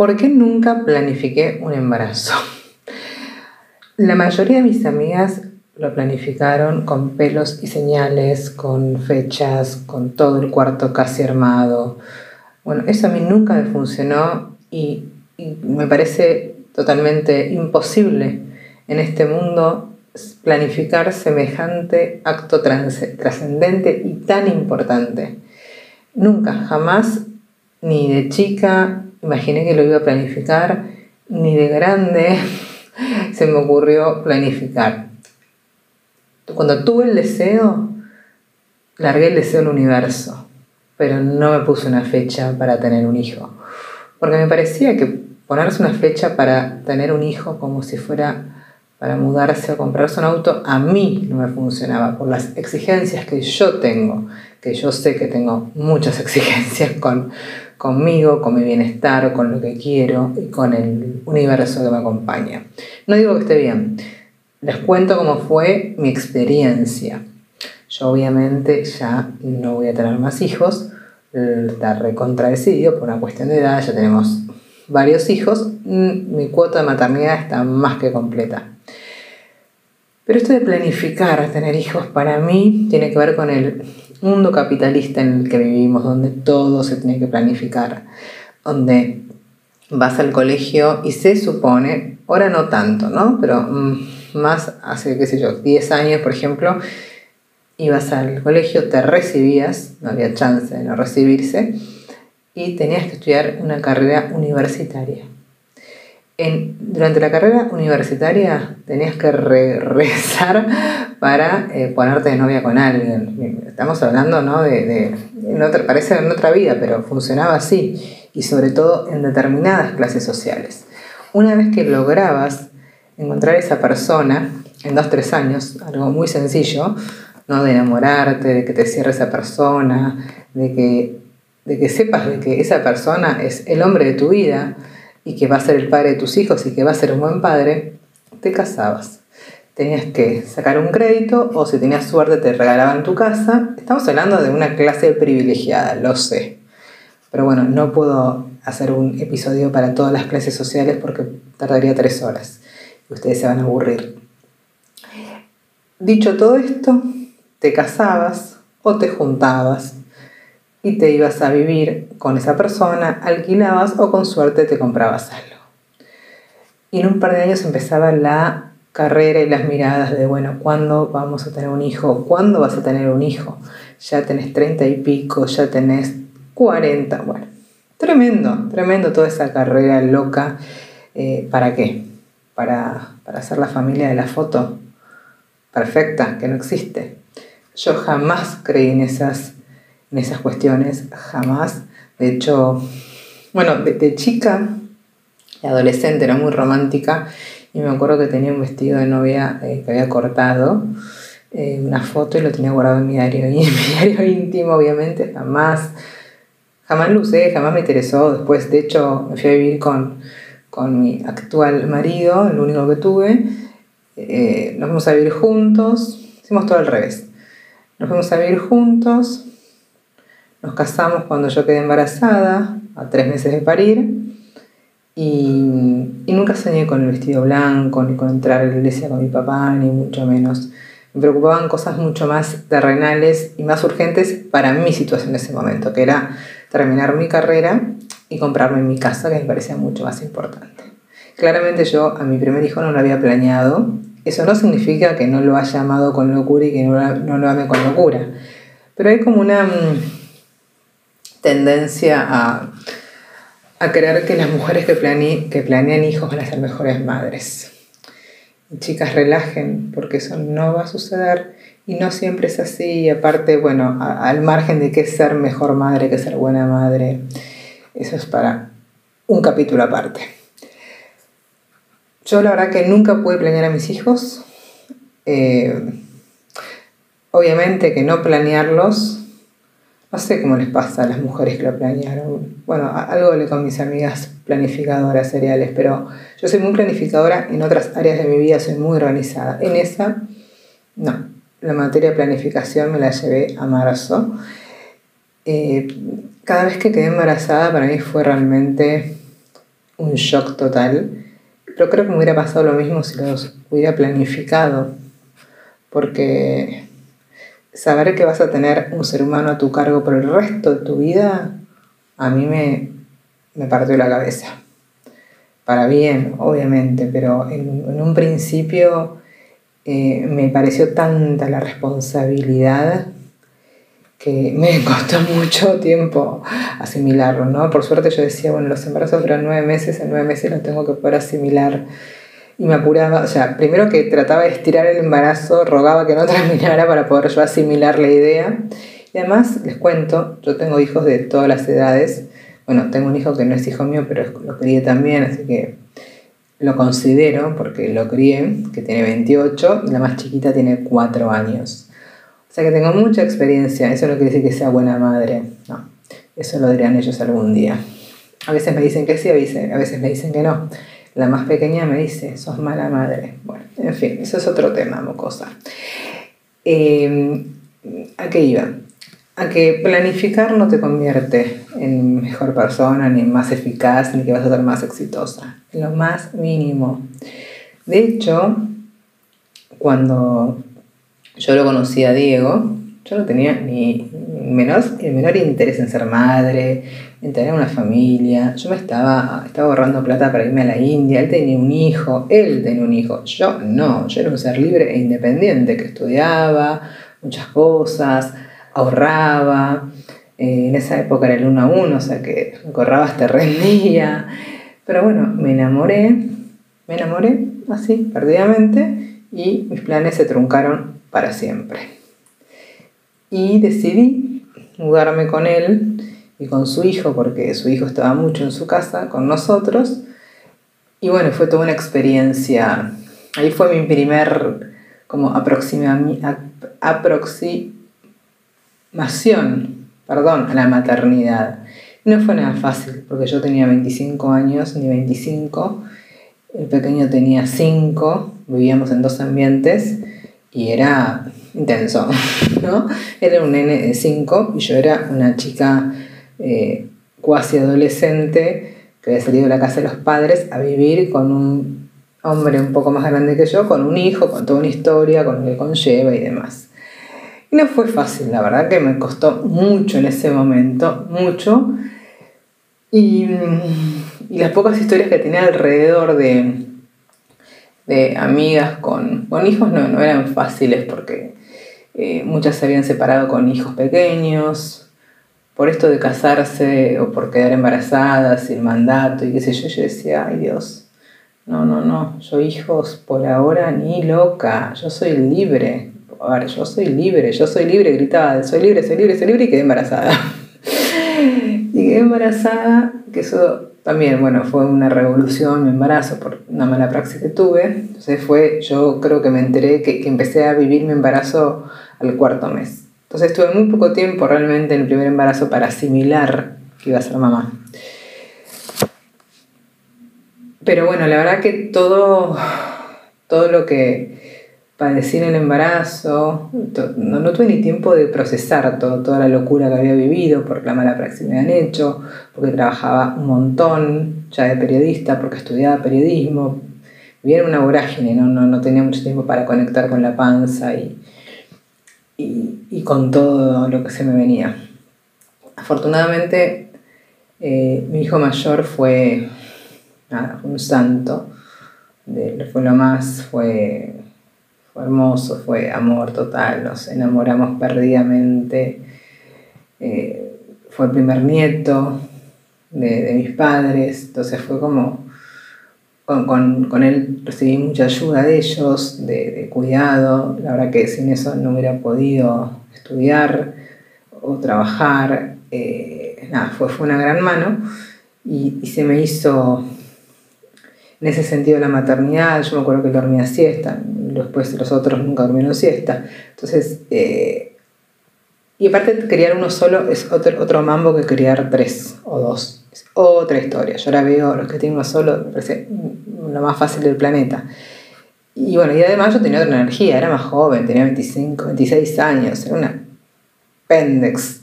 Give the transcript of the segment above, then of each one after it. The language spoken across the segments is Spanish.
¿Por qué nunca planifiqué un embarazo? La mayoría de mis amigas lo planificaron con pelos y señales, con fechas, con todo el cuarto casi armado. Bueno, eso a mí nunca me funcionó y, me parece totalmente imposible en este mundo planificar semejante acto trascendente y tan importante. Nunca, jamás, ni de chica imaginé que lo iba a planificar, ni de grande se me ocurrió planificar. Cuando tuve el deseo, largué el deseo al universo, pero no me puse una fecha para tener un hijo, porque me parecía que ponerse una fecha para tener un hijo como si fuera para mudarse o comprarse un auto, a mí no me funcionaba por las exigencias que yo tengo, que yo sé que tengo muchas exigencias con, conmigo, con mi bienestar, con lo que quiero y con el universo que me acompaña. No digo que esté bien, les cuento cómo fue mi experiencia. Yo obviamente ya no voy a tener más hijos, está recontradecido por una cuestión de edad, ya tenemos varios hijos, mm, mi cuota de maternidad está más que completa. Pero esto de planificar tener hijos para mí tiene que ver con el mundo capitalista en el que vivimos, donde todo se tiene que planificar, donde vas al colegio y se supone, ahora no tanto, ¿no? Pero mm, más hace, qué sé yo, 10 años, por ejemplo, ibas al colegio, te recibías, no había chance de no recibirse, y tenías que estudiar una carrera universitaria. En, durante la carrera universitaria tenías que rezar para eh, ponerte de novia con alguien. Estamos hablando ¿no? de, de en otra, parece en otra vida, pero funcionaba así, y sobre todo en determinadas clases sociales. Una vez que lograbas encontrar esa persona en dos, tres años, algo muy sencillo, ¿no? de enamorarte, de que te cierre esa persona, de que de que sepas de que esa persona es el hombre de tu vida y que va a ser el padre de tus hijos y que va a ser un buen padre, te casabas. Tenías que sacar un crédito o si tenías suerte te regalaban tu casa. Estamos hablando de una clase privilegiada, lo sé. Pero bueno, no puedo hacer un episodio para todas las clases sociales porque tardaría tres horas. Y ustedes se van a aburrir. Dicho todo esto, te casabas o te juntabas y te ibas a vivir con esa persona, alquilabas o con suerte te comprabas algo. Y en un par de años empezaba la carrera y las miradas de, bueno, ¿cuándo vamos a tener un hijo? ¿Cuándo vas a tener un hijo? Ya tenés treinta y pico, ya tenés cuarenta, bueno, tremendo, tremendo toda esa carrera loca. Eh, ¿Para qué? Para, para hacer la familia de la foto perfecta, que no existe. Yo jamás creí en esas en esas cuestiones, jamás. De hecho, bueno, de, chica y adolescente era muy romántica y me acuerdo que tenía un vestido de novia eh, que había cortado, eh, una foto y lo tenía guardado en mi diario, en mi diario íntimo obviamente jamás, jamás lo usé, jamás me interesó. Después, de hecho, me fui a vivir con, con mi actual marido, el único que tuve. Eh, nos fuimos a vivir juntos, hicimos todo al revés. Nos fuimos a vivir juntos, nos casamos cuando yo quedé embarazada, a tres meses de parir, y, nunca soñé con el vestido blanco, ni con entrar a la iglesia con mi papá, ni mucho menos. Me preocupaban cosas mucho más terrenales y más urgentes para mi situación en ese momento, que era terminar mi carrera y comprarme mi casa, que me parecía mucho más importante. Claramente yo a mi primer hijo no lo había planeado. Eso no significa que no lo haya amado con locura y que no, lo ame con locura. Pero hay como una mm, tendencia a, creer que las mujeres que, que planean hijos van a ser mejores madres. chicas, relajen, porque eso no va a suceder y no siempre es así. Y aparte, bueno, al margen de qué es ser mejor madre, que ser buena madre, eso es para un capítulo aparte. Yo la verdad que nunca pude planear a mis hijos. Eh, obviamente que no planearlos no sé cómo les pasa a las mujeres que lo planearon. Bueno, algo le con mis amigas planificadoras seriales, pero yo soy muy planificadora en otras áreas de mi vida, soy muy organizada. En esa, no. La materia de planificación me la llevé a marzo. Eh, cada vez que quedé embarazada para mí fue realmente un shock total, pero creo que me hubiera pasado lo mismo si los hubiera planificado, porque saber que vas a tener un ser humano a tu cargo por el resto de tu vida, a mí me, me partió la cabeza. Para bien, obviamente, pero en, un principio eh, me pareció tanta la responsabilidad que me costó mucho tiempo asimilarlo, ¿no? Por suerte yo decía, bueno, los embarazos duran nueve meses, en nueve meses los tengo que poder asimilar. Y me apuraba, o sea, primero que trataba de estirar el embarazo, rogaba que no terminara para poder yo asimilar la idea. Y además, les cuento, yo tengo hijos de todas las edades. Bueno, tengo un hijo que no es hijo mío, pero lo crié también, así que lo considero porque lo crié, que tiene 28, y la más chiquita tiene 4 años. O sea que tengo mucha experiencia, eso no quiere decir que sea buena madre, no, eso lo dirán ellos algún día. A veces me dicen que sí, a veces, me dicen que no. La más pequeña me dice, sos mala madre. Bueno, en fin, eso es otro tema, mocosa. Eh, ¿A qué iba? A que planificar no te convierte en mejor persona, ni en más eficaz, ni que vas a ser más exitosa. Lo más mínimo. De hecho, cuando yo lo conocí a Diego, yo no tenía ni menor, el menor interés en ser madre, en tener una familia. Yo me estaba, estaba ahorrando plata para irme a la India, él tenía un hijo, él tenía un hijo, yo no, yo era un ser libre e independiente que estudiaba muchas cosas, ahorraba. Eh, en esa época era el uno a uno, o sea que ahorrabas te rendía. Pero bueno, me enamoré, me enamoré así, perdidamente, y mis planes se truncaron para siempre. Y decidí mudarme con él y con su hijo, porque su hijo estaba mucho en su casa con nosotros. Y bueno, fue toda una experiencia. Ahí fue mi primer como aproximación, perdón, a la maternidad. no fue nada fácil, porque yo tenía 25 años, ni 25, el pequeño tenía 5, vivíamos en dos ambientes y era intenso, ¿no? Era un nene de 5 y yo era una chica eh, cuasi adolescente que había salido de la casa de los padres a vivir con un hombre un poco más grande que yo, con un hijo, con toda una historia, con lo que conlleva y demás. Y no fue fácil, la verdad que me costó mucho en ese momento, mucho. Y, las pocas historias que tenía alrededor de, de amigas con, con hijos no, no, eran fáciles porque eh, muchas se habían separado con hijos pequeños, por esto de casarse o por quedar embarazadas, el mandato y qué sé yo, yo decía, ay Dios, no, no, no, yo hijos por ahora ni loca, yo soy libre, a ver, yo soy libre, yo soy libre, gritaba, soy libre, soy libre, soy libre y quedé embarazada. y quedé embarazada, que eso también, bueno, fue una revolución mi embarazo por una mala praxis que tuve. Entonces fue, yo creo que me enteré que, que empecé a vivir mi embarazo al cuarto mes. Entonces tuve muy poco tiempo realmente en el primer embarazo para asimilar que iba a ser mamá. Pero bueno, la verdad que todo, todo lo que padecí el embarazo, no, tuve ni tiempo de procesar toda la locura que había vivido por la mala praxis que me han hecho, porque trabajaba un montón ya de periodista, porque estudiaba periodismo, vivía en una vorágine. No, no tenía mucho tiempo para conectar con la panza y, y, con todo lo que se me venía. Afortunadamente, eh, mi hijo mayor fue un santo, fue lo más, fue hermoso, fue amor total, nos enamoramos perdidamente. Eh, fue el primer nieto de, mis padres, entonces fue como, con, él recibí mucha ayuda de ellos, de, cuidado, la verdad que sin eso no hubiera podido estudiar o trabajar, eh, nada, fue, fue una gran mano y, y se me hizo en ese sentido la maternidad, yo me acuerdo que dormía siesta, después los otros nunca durmieron siesta. Entonces, eh, y aparte criar uno solo es otro, otro mambo que criar tres o dos. Es otra historia. Yo ahora veo los que tienen uno solo, me parece lo más fácil del planeta. Y bueno, y además yo tenía otra energía, era más joven, tenía 25, 26 años, era una pendex.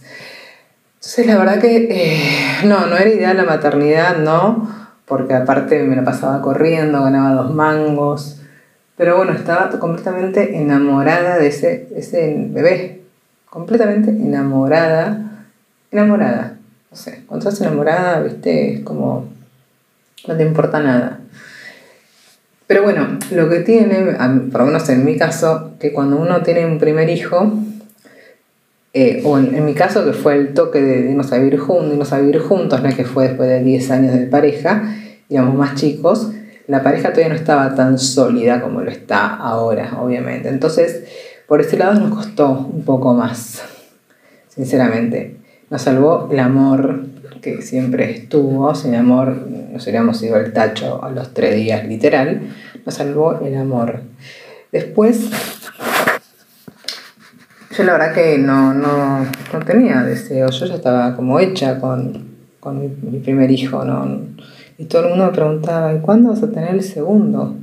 Entonces la verdad que eh, no, no era ideal la maternidad, no, porque aparte me la pasaba corriendo, ganaba dos mangos, pero bueno, estaba completamente enamorada de ese, ese bebé, completamente enamorada, enamorada, no sé, cuando estás enamorada, viste, es como, no te importa nada. Pero bueno, lo que tiene, por lo menos en mi caso, que cuando uno tiene un primer hijo, eh, o en, mi caso que fue el toque de irnos a vivir juntos, irnos a vivir juntos, no que fue después de 10 años de pareja, digamos más chicos, la pareja todavía no estaba tan sólida como lo está ahora, obviamente. Entonces, por ese lado nos costó un poco más, sinceramente. Nos salvó el amor que siempre estuvo, sin amor nos hubiéramos ido al tacho a los tres días, literal. Nos salvó el amor. Después yo la verdad que no, no, no tenía deseo, yo ya estaba como hecha con, con mi, primer hijo, ¿no? Y todo el mundo me preguntaba, ¿y cuándo vas a tener el segundo?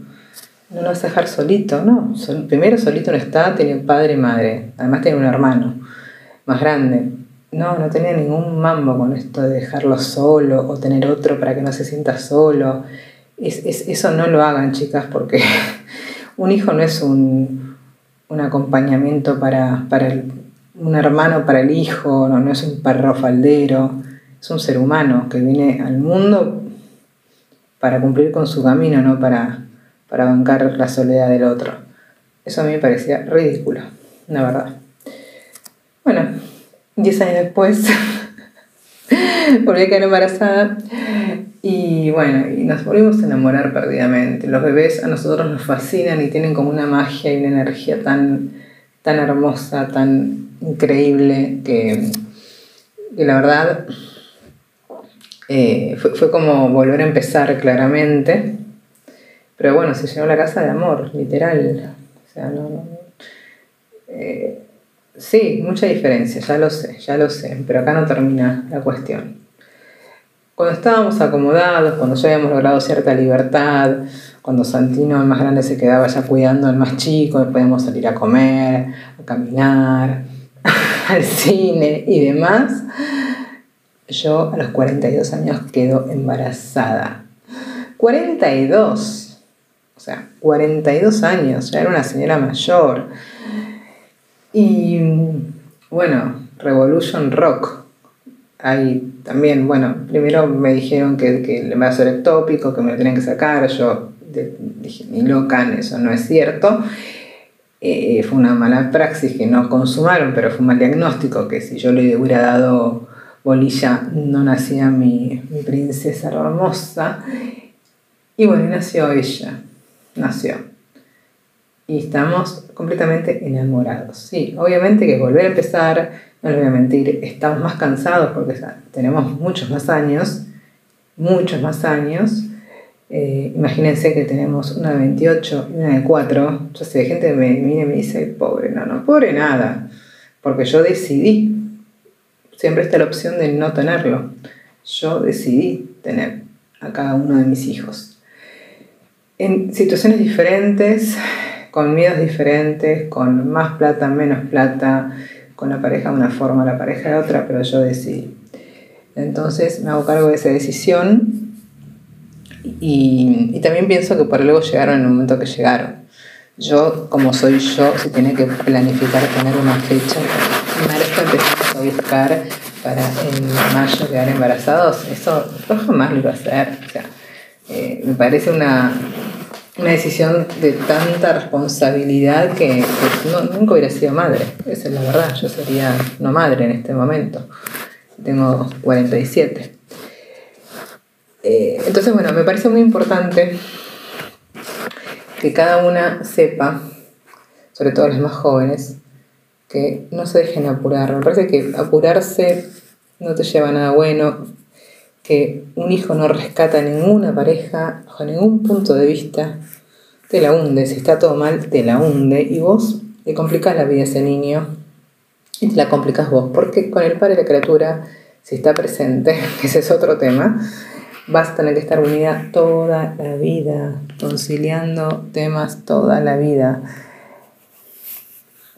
¿No lo vas a dejar solito? No, primero solito no está, tenía padre y madre, además tenía un hermano más grande. No, no tenía ningún mambo con esto de dejarlo solo o tener otro para que no se sienta solo. Es, es, eso no lo hagan, chicas, porque un hijo no es un, un acompañamiento para, un hermano para el hijo, no, no es un perro faldero, es un ser humano que viene al mundo para cumplir con su camino, no para, para bancar la soledad del otro. Eso a mí me parecía ridículo, la verdad. Bueno, diez años después volví a quedar embarazada y bueno, y nos volvimos a enamorar perdidamente. Los bebés a nosotros nos fascinan y tienen como una magia y una energía tan, tan hermosa, tan increíble, que, la verdad eh, fue, como volver a empezar claramente. Pero bueno, se llenó la casa de amor, literal. O sea, no, eh, sí, mucha diferencia, ya lo sé, ya lo sé, pero acá no termina la cuestión. Cuando estábamos acomodados, cuando ya habíamos logrado cierta libertad, cuando Santino, el más grande, se quedaba ya cuidando al más chico, podíamos salir a comer, a caminar, al cine y demás, yo a los 42 años quedo embarazada. 42, o sea, 42 años, ya era una señora mayor. Y bueno, Revolution Rock, Ahí también, bueno, primero me dijeron que, que el embarazo era ectópico, que me lo tenían que sacar, yo dije, ni loca, eso no es cierto. Eh, fue una mala praxis que no consumaron, pero fue un mal diagnóstico, que si yo le hubiera dado bolilla no nacía mi, mi princesa hermosa. Y bueno, nació ella, nació. Y estamos completamente enamorados. Sí, obviamente que volver a empezar, no les voy a mentir, estamos más cansados porque tenemos muchos más años, muchos más años. Eh, imagínense que tenemos una de 28 y una de 4. Yo sé, gente me viene y me dice, pobre, no, no, pobre nada, porque yo decidí. Siempre está la opción de no tenerlo. Yo decidí tener a cada uno de mis hijos. En situaciones diferentes, con miedos diferentes, con más plata, menos plata, con la pareja de una forma, la pareja de otra, pero yo decidí. Entonces me hago cargo de esa decisión y, también pienso que por luego llegaron en el momento que llegaron. Yo, como soy yo, si tiene que planificar tener una fecha, merezco empezar a buscar para en mayo quedar embarazados, eso yo jamás lo iba a hacer. O sea, eh, me parece una, una decisión de tanta responsabilidad que, nunca hubiera sido madre. Esa es la verdad, yo sería no madre en este momento. Tengo 47. Eh, entonces, bueno, me parece muy importante que cada una sepa, sobre todo las más jóvenes, que no se dejen apurar. Me parece que apurarse no te lleva a nada bueno, que un hijo no rescata ninguna pareja bajo ningún punto de vista, te la hunde, si está todo mal, te la hunde. Y vos le complicas la vida a ese niño. Y te la complicas vos, porque con el padre de la criatura, si está presente, ese es otro tema, vas a tener que estar unida toda la vida, conciliando temas toda la vida.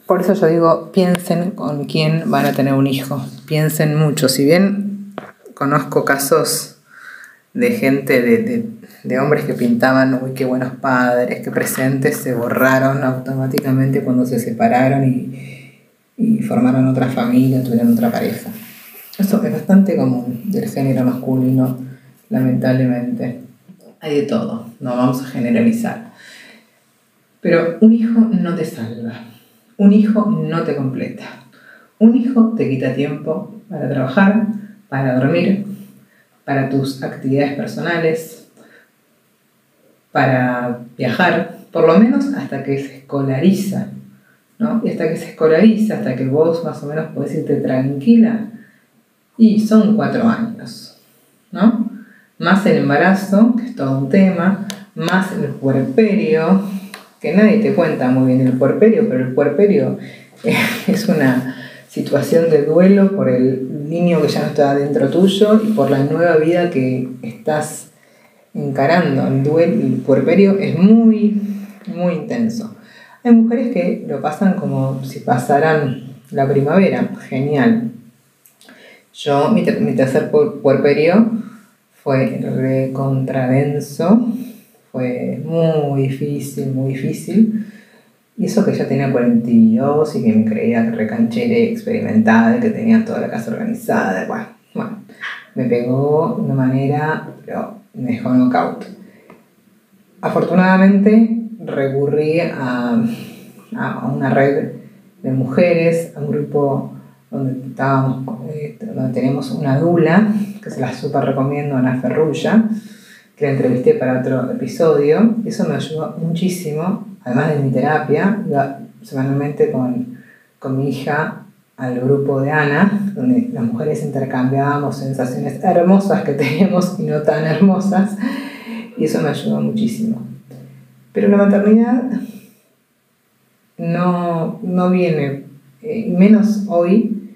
Por eso yo digo, piensen con quién van a tener un hijo, piensen mucho, si bien conozco casos de gente, de, hombres que pintaban, uy, qué buenos padres, qué presentes, se borraron automáticamente cuando se separaron y, y formaron otra familia, tuvieron otra pareja. Eso es bastante común del género masculino, lamentablemente. Hay de todo, no vamos a generalizar. Pero un hijo no te salva, un hijo no te completa. Un hijo te quita tiempo para trabajar, para dormir, para tus actividades personales, para viajar, por lo menos hasta que se escolariza, ¿no? Y hasta que se escolariza, hasta que vos más o menos podés irte tranquila, y son cuatro años, ¿no? Más el embarazo, que es todo un tema, más el puerperio, que nadie te cuenta muy bien el puerperio, pero el puerperio es una situación de duelo por el niño que ya no está dentro tuyo y por la nueva vida que estás encarando. El, duelo, el puerperio es muy, muy intenso. Hay mujeres que lo pasan como si pasaran la primavera, genial. Yo, mi, tercer puerperio fue recontradenso, fue muy difícil, muy difícil y eso que ya tenía 42 y que me creía recanchera experimentada, que tenía toda la casa organizada. Bueno, bueno, me pegó de una manera, pero me dejó knockout. Afortunadamente recurrí a, a una red de mujeres, a un grupo donde, estábamos, eh, donde tenemos una dula, que se la super recomiendo, Ana Ferrulla, que la entrevisté para otro episodio. Eso me ayudó muchísimo además de mi terapia, iba semanalmente con, con mi hija al grupo de Ana, donde las mujeres intercambiábamos sensaciones hermosas que teníamos y no tan hermosas, y eso me ayudó muchísimo. Pero la maternidad no, no viene, eh, menos hoy,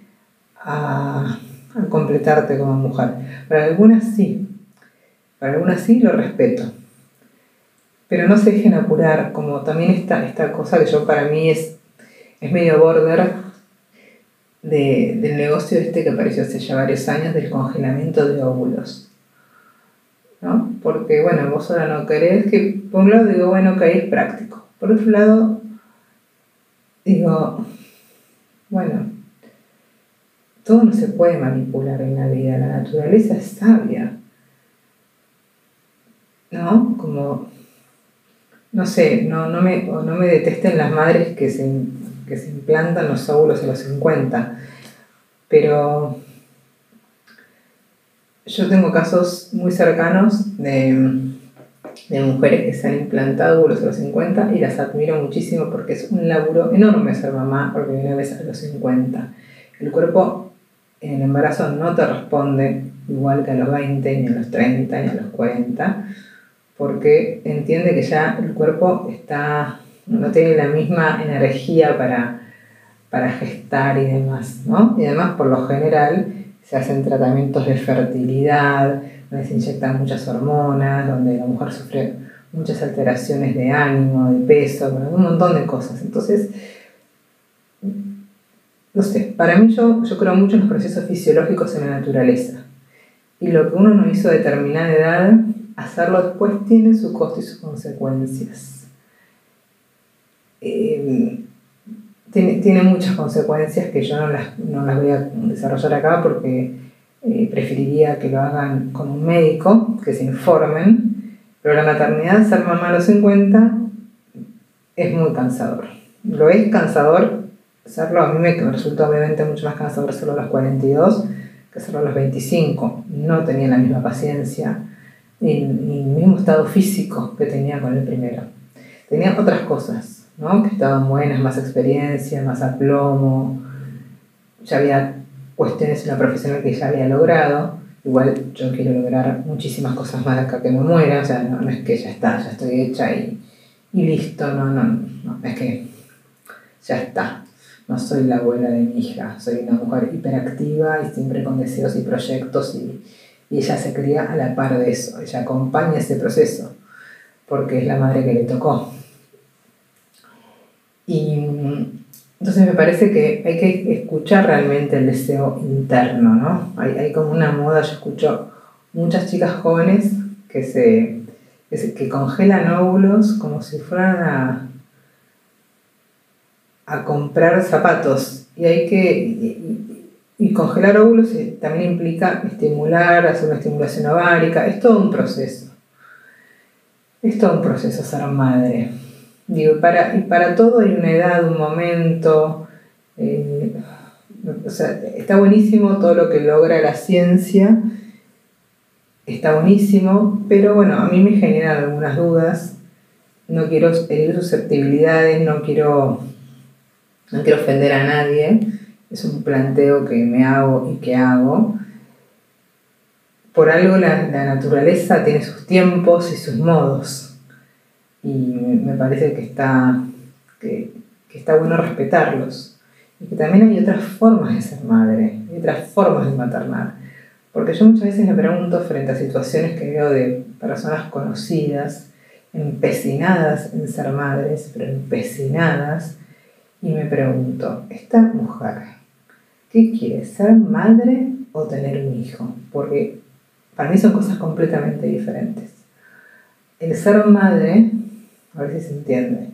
a, a completarte como mujer. Para algunas sí, para algunas sí lo respeto pero no se dejen apurar, como también esta, esta cosa que yo para mí es, es medio border de, del negocio este que apareció hace ya varios años del congelamiento de óvulos. ¿no? Porque, bueno, vos ahora no querés que, por un lado digo, bueno, que es práctico. Por otro lado, digo, bueno, todo no se puede manipular en la vida, la naturaleza es sabia. ¿No? Como no sé, no, no, me, no me detesten las madres que se, que se implantan los óvulos a los 50, pero yo tengo casos muy cercanos de, de, mujeres que se han implantado óvulos a los 50 y las admiro muchísimo porque es un laburo enorme ser mamá porque una vez a los 50. El cuerpo en el embarazo no te responde igual que a los 20, ni a los 30, ni a los 40 porque entiende que ya el cuerpo está, no tiene la misma energía para, para gestar y demás, ¿no? Y además, por lo general, se hacen tratamientos de fertilidad, donde se inyectan muchas hormonas, donde la mujer sufre muchas alteraciones de ánimo, de peso, un montón de cosas. Entonces, no sé, para mí yo, yo creo mucho en los procesos fisiológicos en la naturaleza. Y lo que uno no hizo a determinada edad, hacerlo después tiene su costo y sus consecuencias. Eh, tiene, muchas consecuencias que yo no las, no las voy a desarrollar acá porque eh, preferiría que lo hagan con un médico, que se informen, pero la maternidad, ser mamá a los 50, es muy cansador. Lo es cansador hacerlo, a mí me resulta obviamente mucho más cansador hacerlo a los 42 que hacerlo a los 25. No tenía la misma paciencia ni, el mismo estado físico que tenía con el primero. Tenía otras cosas, ¿no? que estaban buenas, más experiencia, más aplomo, ya había cuestiones en la profesional que ya había logrado. Igual yo quiero lograr muchísimas cosas más acá que me muera, o sea, no, es que ya está, ya estoy hecha y, y listo, no, no, no, es que ya está. No soy la abuela de mi hija, soy una mujer hiperactiva y siempre con deseos y proyectos y, y ella se cría a la par de eso, ella acompaña ese proceso, porque es la madre que le tocó. Y entonces me parece que hay que escuchar realmente el deseo interno, ¿no? Hay, hay como una moda, yo escucho muchas chicas jóvenes que se, que, congelan óvulos como si fueran a, a comprar zapatos. Y hay que. Congelar óvulos también implica estimular, hacer una estimulación ovárica. Es todo un proceso. Es todo un proceso ser madre. Digo, para, y para todo hay una edad, un momento. Eh, o sea, está buenísimo todo lo que logra la ciencia está buenísimo, pero bueno, a mí me generan algunas dudas. No quiero herir susceptibilidades, no quiero, no quiero ofender a nadie. Es un planteo que me hago y que hago. Por algo la, naturaleza tiene sus tiempos y sus modos. Y me parece que está, que, que está bueno respetarlos. Y que también hay otras formas de ser madre, hay otras formas de maternar porque yo muchas veces me pregunto frente a situaciones que veo de personas conocidas, empecinadas en ser madres, pero empecinadas, y me pregunto, ¿esta mujer qué quiere? ¿Ser madre o tener un hijo? Porque para mí son cosas completamente diferentes. El ser madre, a ver si se entiende,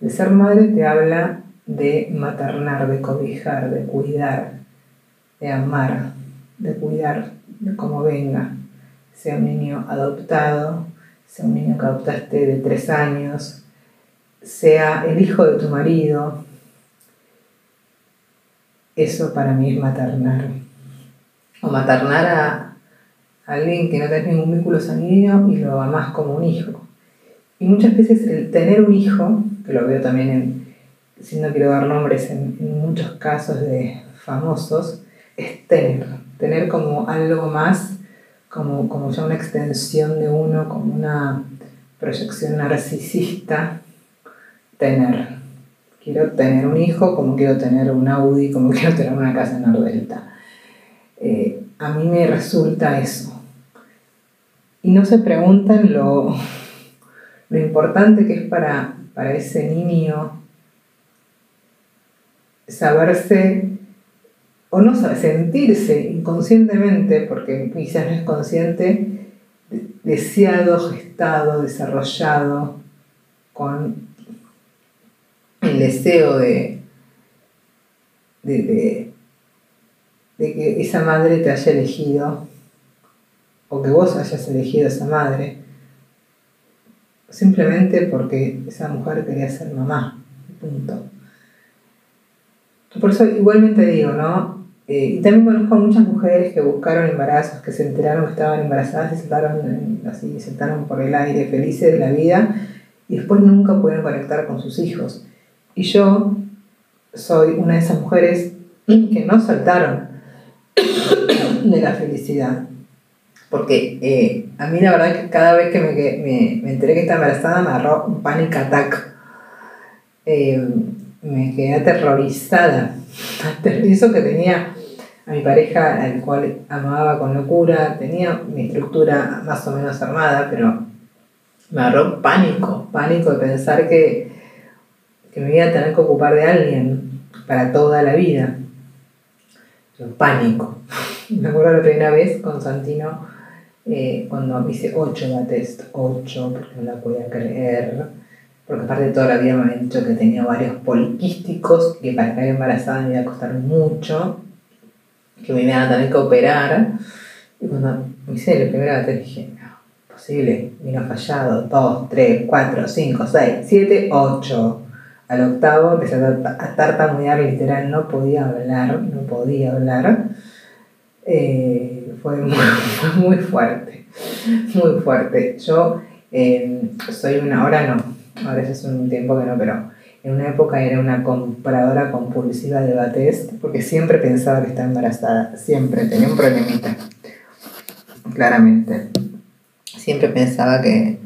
el ser madre te habla de maternar, de cobijar, de cuidar, de amar, de cuidar de cómo venga, sea un niño adoptado, sea un niño que adoptaste de tres años, sea el hijo de tu marido. Eso para mí es maternar. O maternar a alguien que no tenés ningún vínculo sanguíneo y lo amás como un hijo. Y muchas veces el tener un hijo, que lo veo también en, si no quiero dar nombres, en, muchos casos de famosos, es tener tener como algo más, como, como ya una extensión de uno, como una proyección narcisista, tener. Quiero tener un hijo como quiero tener un Audi, como quiero tener una casa en Nordelta. Eh, a mí me resulta eso. Y no se preguntan lo, lo importante que es para, para ese niño saberse o no sabe sentirse inconscientemente, porque quizás no es consciente, deseado, gestado, desarrollado, con deseo de, de, que esa madre te haya elegido, o que vos hayas elegido a esa madre, simplemente porque esa mujer quería ser mamá, punto. Por eso igualmente digo, ¿no? Eh, y también conozco a muchas mujeres que buscaron embarazos, que se enteraron que estaban embarazadas y saltaron, así, saltaron por el aire felices de la vida y después nunca pudieron conectar con sus hijos. Y yo soy una de esas mujeres que no saltaron de la felicidad. Porque eh, a mí la verdad que cada vez que me, me, me enteré que estaba embarazada me agarró un panic attack. Eh, me quedé aterrorizada. Eso que tenía a mi pareja, al cual amaba con locura, tenía mi estructura más o menos armada, pero me agarró pánico, pánico de pensar que, que me iba a tener que ocupar de alguien para toda la vida. pánico. Me acuerdo la primera vez con Santino, eh, cuando hice ocho la test, ocho, porque no la podía creer porque aparte toda la vida me habían dicho que tenía varios poliquísticos, que para caer embarazada me iba a costar mucho, que me iban a tener que operar. Y cuando me hice la primera vez dije, no, posible, vino fallado, 2, 3, 4, 5, 6, 7, 8. Al octavo empecé a tartamudear, literal, no podía hablar, no podía hablar. Eh, fue, muy, fuerte, muy fuerte. Yo eh, soy una, ahora no, ahora ya es un tiempo que no, pero en una época era una compradora compulsiva de Batest porque siempre pensaba que estaba embarazada, siempre, tenía un problemita, claramente. Siempre pensaba que,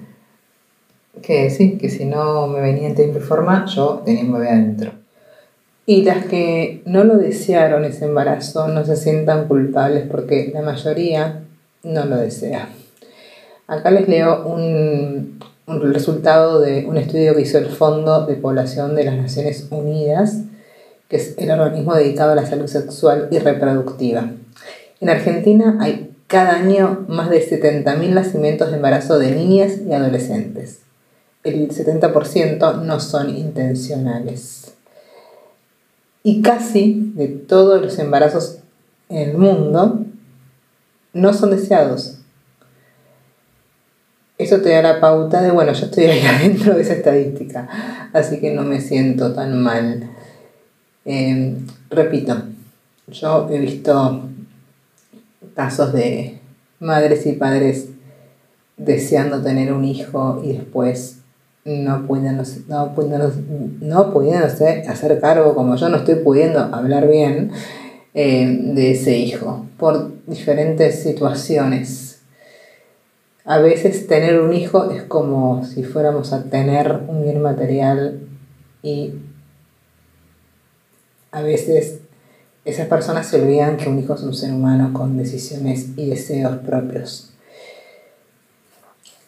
que sí, que si no me venía en tiempo forma, yo tenía un bebé adentro. Y las que no lo desearon ese embarazo no se sientan culpables porque la mayoría no lo desea. Acá les leo un, un resultado de un estudio que hizo el Fondo de Población de las Naciones Unidas, que es el organismo dedicado a la salud sexual y reproductiva. En Argentina hay cada año más de 70.000 nacimientos de embarazo de niñas y adolescentes. El 70% no son intencionales. Y casi de todos los embarazos en el mundo no son deseados. Eso te da la pauta de, bueno, yo estoy ahí adentro de esa estadística, así que no me siento tan mal. Em, repito, yo he visto casos de madres y padres deseando tener un hijo y después no pueden, no no pudiendo hacer cargo, como yo no estoy pudiendo hablar bien eh, de ese hijo, por diferentes situaciones. A veces tener un hijo es como si fuéramos a tener un bien material y a veces esas personas se olvidan que un hijo es un ser humano con decisiones y deseos propios.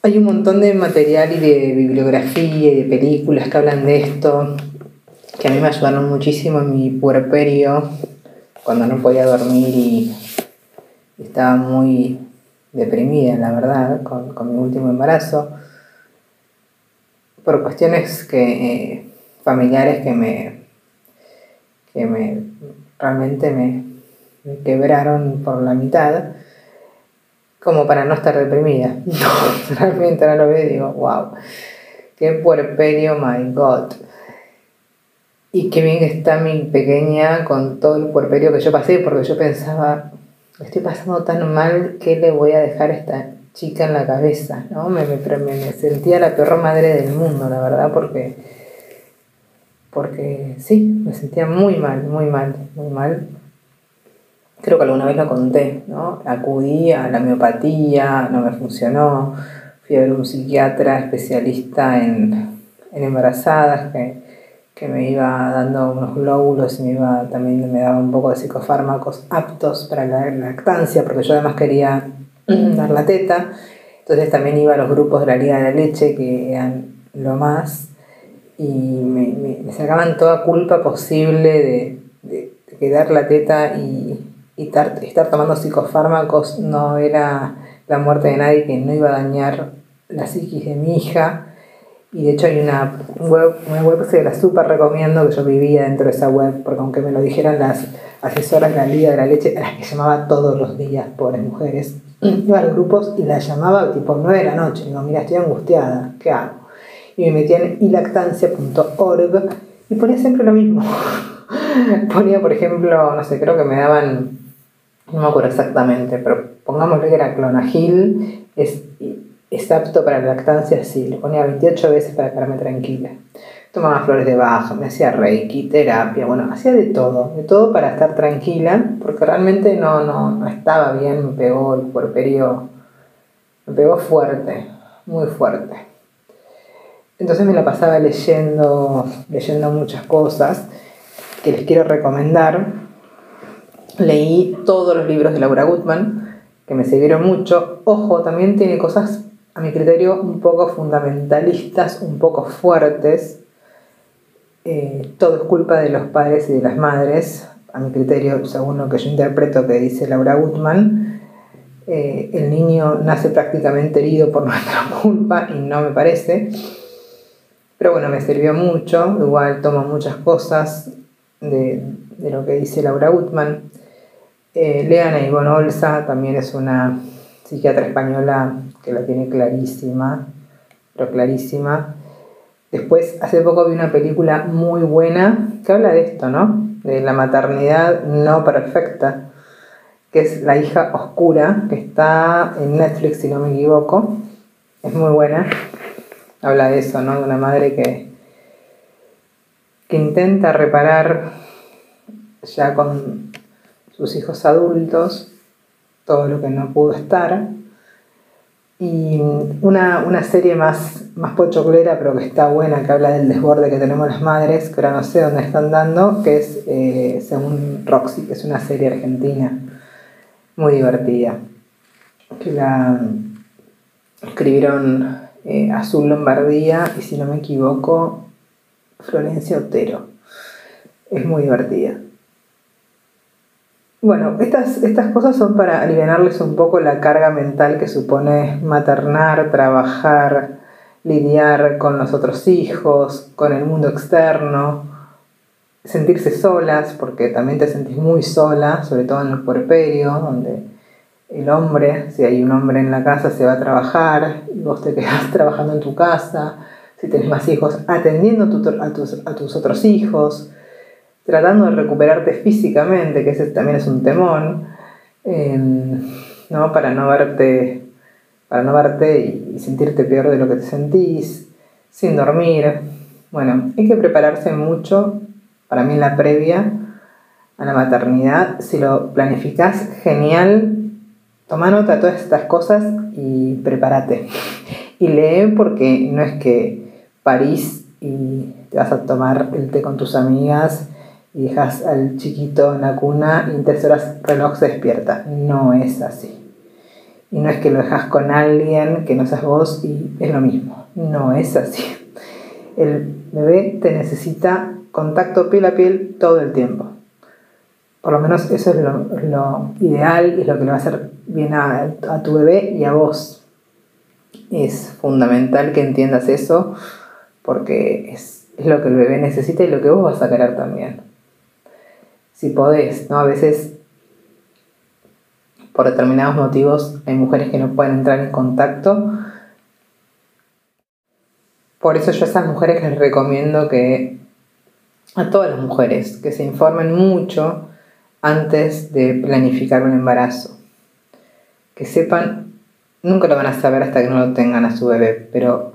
Hay un montón de material y de bibliografía y de películas que hablan de esto, que a mí me ayudaron muchísimo en mi puerperio, cuando no podía dormir y estaba muy deprimida, la verdad, con, mi último embarazo, por cuestiones que, eh, familiares que me, que me realmente me, quebraron por la mitad, como para no estar deprimida. No, realmente no lo veo y digo, wow, qué puerperio, my God. Y qué bien está mi pequeña con todo el puerperio que yo pasé, porque yo pensaba, estoy pasando tan mal, ¿qué le voy a dejar a esta chica en la cabeza? ¿no? Me, me, me sentía la peor madre del mundo, la verdad, porque porque sí, me sentía muy mal, muy mal, muy mal. Creo que alguna vez lo conté, ¿no? Acudí a la miopatía, no me funcionó, fui a ver un psiquiatra especialista en, embarazadas que, me iba dando unos glóbulos y me iba, también me daba un poco de psicofármacos aptos para la lactancia, porque yo además quería dar la teta. Entonces también iba a los grupos de la Liga de la Leche, que eran lo más y me, me, sacaban toda culpa posible de, de, quedar la teta y, y tar, estar tomando psicofármacos no era la muerte de nadie que no iba a dañar la psiquis de mi hija. Y de hecho hay una web, una web que se la súper recomiendo, que yo vivía dentro de esa web, porque aunque me lo dijeran las asesoras de la Liga de la Leche, a las que llamaba todos los días, pobres mujeres, iba a los grupos y las llamaba tipo 9 de la noche. Digo, mira, estoy angustiada, ¿qué hago? y me metía en ilactancia.org y ponía siempre lo mismo. ponía, por ejemplo, no sé, creo que me daban, no me acuerdo exactamente, pero pongámosle que era clonagil, es, es apto para la lactancia, sí, le ponía 28 veces para quedarme tranquila. Tomaba flores de baja, me hacía reiki, terapia, bueno, hacía de todo, de todo para estar tranquila, porque realmente no, no, no estaba bien, me pegó el puerperio, me pegó fuerte, muy fuerte. Entonces me la pasaba leyendo, leyendo muchas cosas que les quiero recomendar. Leí todos los libros de Laura Gutman, que me sirvieron mucho. Ojo, también tiene cosas, a mi criterio, un poco fundamentalistas, un poco fuertes. Eh, todo es culpa de los padres y de las madres, a mi criterio, según lo que yo interpreto que dice Laura Gutman. Eh, el niño nace prácticamente herido por nuestra culpa y no me parece. Pero bueno, me sirvió mucho, igual tomo muchas cosas de, lo que dice Laura Gutman. Eh, Ivonne Olsa también es una psiquiatra española que la tiene clarísima, pero clarísima. Después, hace poco vi una película muy buena que habla de esto, ¿no? De la maternidad no perfecta, que es La hija oscura, que está en Netflix, si no me equivoco. Es muy buena habla de eso, ¿no? De una madre que, que intenta reparar ya con sus hijos adultos todo lo que no pudo estar. Y una, serie más, más pochoclera, pero que está buena, que habla del desborde que tenemos las madres, que ahora no sé dónde están dando, que es eh, Según Roxy, que es una serie argentina muy divertida. Que la escribieron eh, Azul Lombardía y si no me equivoco, Florencia Otero. Es muy divertida. Bueno, estas, estas cosas son para aliviarles un poco la carga mental que supone maternar, trabajar, lidiar con los otros hijos, con el mundo externo, sentirse solas, porque también te sentís muy sola, sobre todo en el puerperio, donde el hombre, si hay un hombre en la casa, se va a trabajar, y vos te quedás trabajando en tu casa, si tenés más hijos, atendiendo a, tus, a tus otros hijos, tratando de recuperarte físicamente, que ese también es un temón, em, ¿no? Para no verte, para no verte y sentirte peor de lo que te sentís, sin dormir. Bueno, hay que prepararse mucho, para mí en la previa a la maternidad. Si lo planificas, genial. Toma nota de todas estas cosas y prepárate. Y lee porque no es que parís y te vas a tomar el té con tus amigas y dejas al chiquito en la cuna y en tres horas reloj se despierta. No es así. Y no es que lo dejas con alguien que no seas vos y es lo mismo. No es así. El bebé te necesita contacto piel a piel todo el tiempo. Por lo menos eso es lo, ideal y es lo que le va a hacer bien a, a tu bebé y a vos. Es fundamental que entiendas eso porque es, es lo que el bebé necesita y lo que vos vas a querer también si podés, ¿no? A veces, por determinados motivos, hay mujeres que no pueden entrar en contacto. Por eso yo a esas mujeres les recomiendo que, a todas las mujeres, que se informen mucho antes de planificar un embarazo. Que sepan, nunca lo van a saber hasta que no lo tengan a su bebé, pero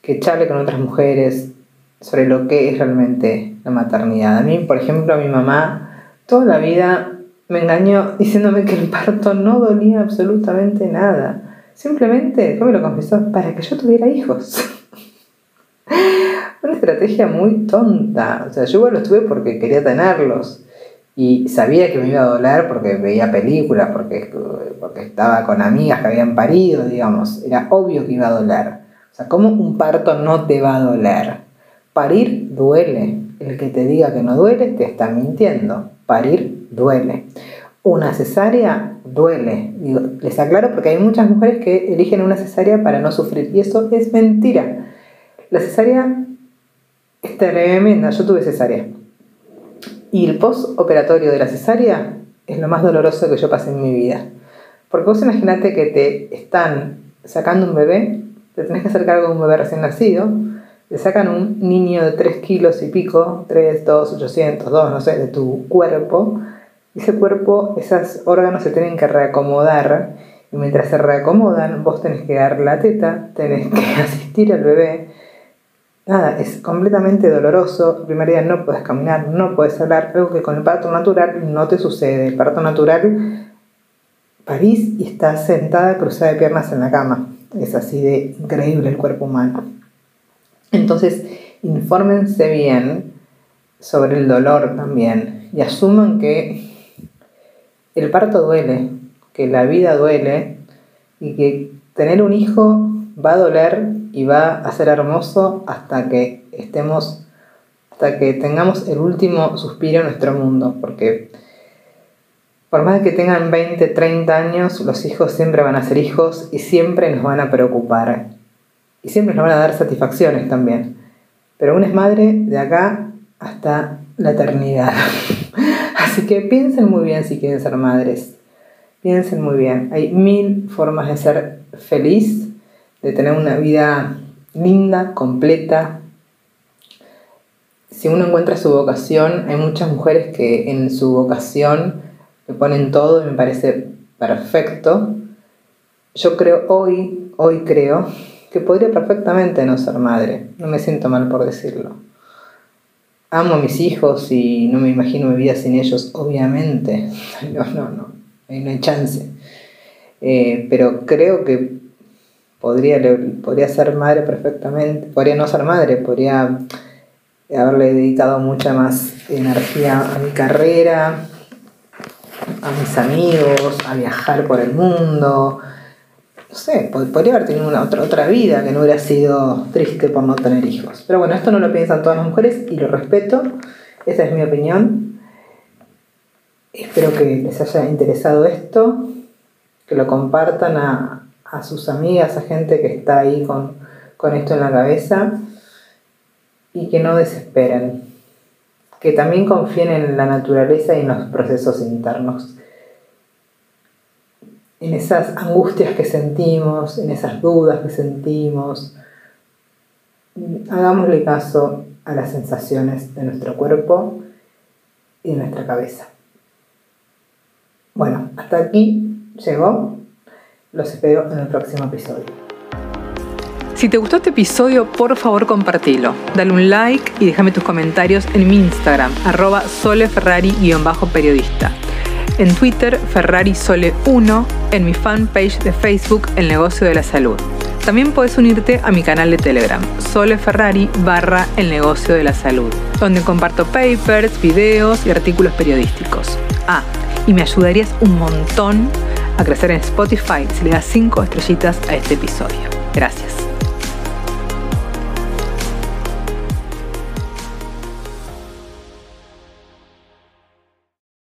que charle con otras mujeres sobre lo que es realmente la maternidad. A mí, por ejemplo, a mi mamá toda la vida me engañó diciéndome que el parto no dolía absolutamente nada. Simplemente, ¿cómo me lo confesó? Para que yo tuviera hijos. Una estrategia muy tonta. O sea, yo igual los tuve porque quería tenerlos. Y sabía que me iba a doler porque veía películas, porque, porque estaba con amigas que habían parido, digamos. Era obvio que iba a doler. O sea, ¿cómo un parto no te va a doler? Parir duele. El que te diga que no duele te está mintiendo parir duele. Una cesárea duele. les aclaro porque hay muchas mujeres que eligen una cesárea para no sufrir y eso es mentira. La cesárea es tremenda. Yo tuve cesárea. Y el postoperatorio de la cesárea es lo más doloroso que yo pasé en mi vida. Porque vos imaginate que te están sacando un bebé, te tenés que hacer cargo de un bebé recién nacido, te sacan un niño de 3 kilos y pico, 3, 2, 800, 2, no sé, de tu cuerpo, ese cuerpo, esos órganos se tienen que reacomodar, y mientras se reacomodan, vos tenés que dar la teta, tenés que asistir al bebé. Nada, es completamente doloroso. El primer día no puedes caminar, no puedes hablar, algo que con el parto natural no te sucede. El parto natural, parís y estás sentada cruzada de piernas en la cama. Es así de increíble el cuerpo humano. Entonces, infórmense bien sobre el dolor también y asuman que el parto duele, que la vida duele y que tener un hijo va a doler y va a ser hermoso hasta que estemos, hasta que tengamos el último suspiro en nuestro mundo, porque por más que tengan 20, 30 años, los hijos siempre van a ser hijos y siempre nos van a preocupar y siempre nos van a dar satisfacciones también. Pero una es madre de acá hasta la eternidad. Así que piensen muy bien si quieren ser madres. Piensen muy bien. Hay mil formas de ser feliz, de tener una vida linda, completa. Si uno encuentra su vocación, hay muchas mujeres que en su vocación le ponen todo y me parece perfecto. Yo creo hoy, hoy creo que podría perfectamente no ser madre. No me siento mal por decirlo. Amo a mis hijos y no me imagino mi vida sin ellos, obviamente. No, no, no, no hay chance. Eh, pero creo que podría, podría ser madre perfectamente, podría no ser madre, podría haberle dedicado mucha más energía a mi carrera, a mis amigos, a viajar por el mundo, no sé, podría haber tenido una otra, otra vida que no hubiera sido triste por no tener hijos. Pero bueno, esto no lo piensan todas las mujeres y lo respeto, esa es mi opinión. Espero que les haya interesado esto, que lo compartan a, a sus amigas, a gente que está ahí con, con esto en la cabeza y que no desesperen, que también confíen en la naturaleza y en los procesos internos, en esas angustias que sentimos, en esas dudas que sentimos. Hagámosle caso a las sensaciones de nuestro cuerpo y de nuestra cabeza. Bueno, hasta aquí llegó. Los espero en el próximo episodio. Si te gustó este episodio, por favor compartilo. Dale un like y déjame tus comentarios en mi Instagram, arroba soleferrari-periodista. En Twitter, FerrariSole1, en mi fanpage de Facebook, El Negocio de la Salud. También puedes unirte a mi canal de Telegram, Sole Ferrari barra El Negocio de la Salud, donde comparto papers, videos y artículos periodísticos. Ah, y me ayudarías un montón a crecer en Spotify si le das 5 estrellitas a este episodio. Gracias.